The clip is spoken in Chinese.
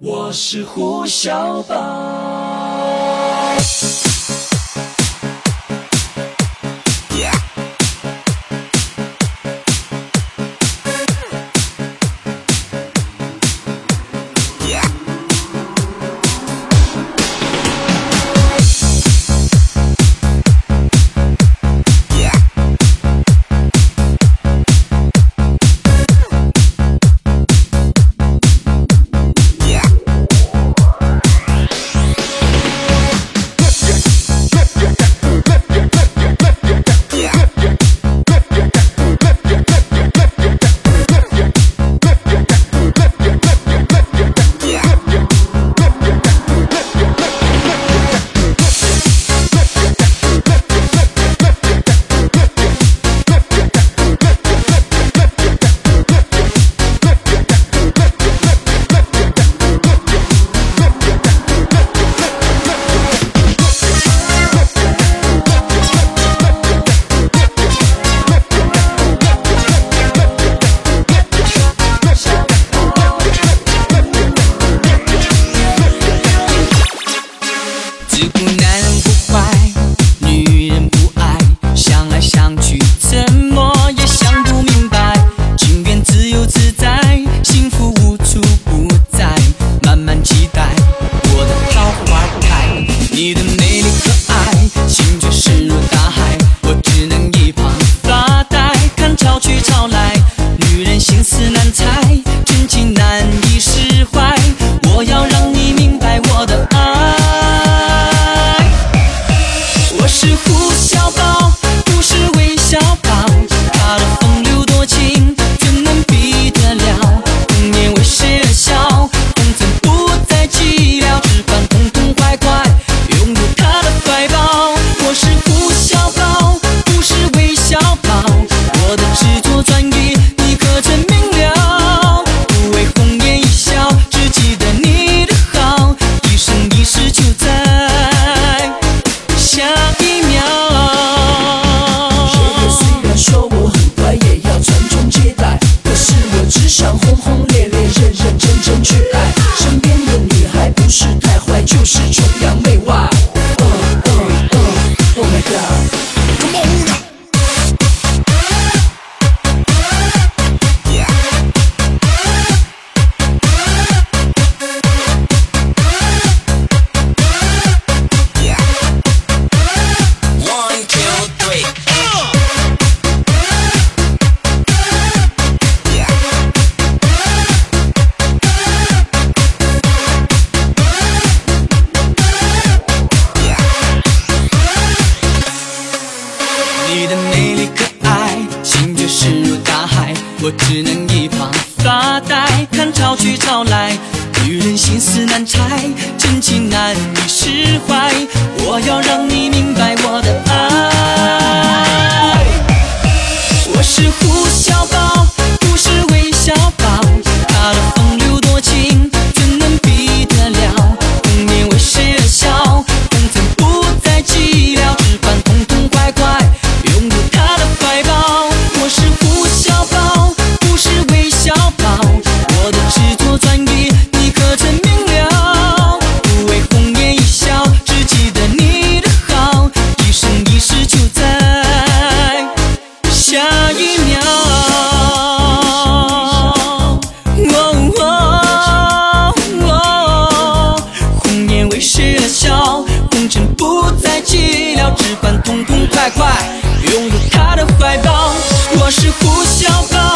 我是胡小宝。voy a 是穷。你的美丽可爱心就石如大海我只能一旁发呆看潮去潮来女人心思难猜真情难以释怀。那一秒。哦哦哦，红颜为谁而笑？红尘不再寂寥，只管痛痛快快拥有他的怀抱。我是胡小宝。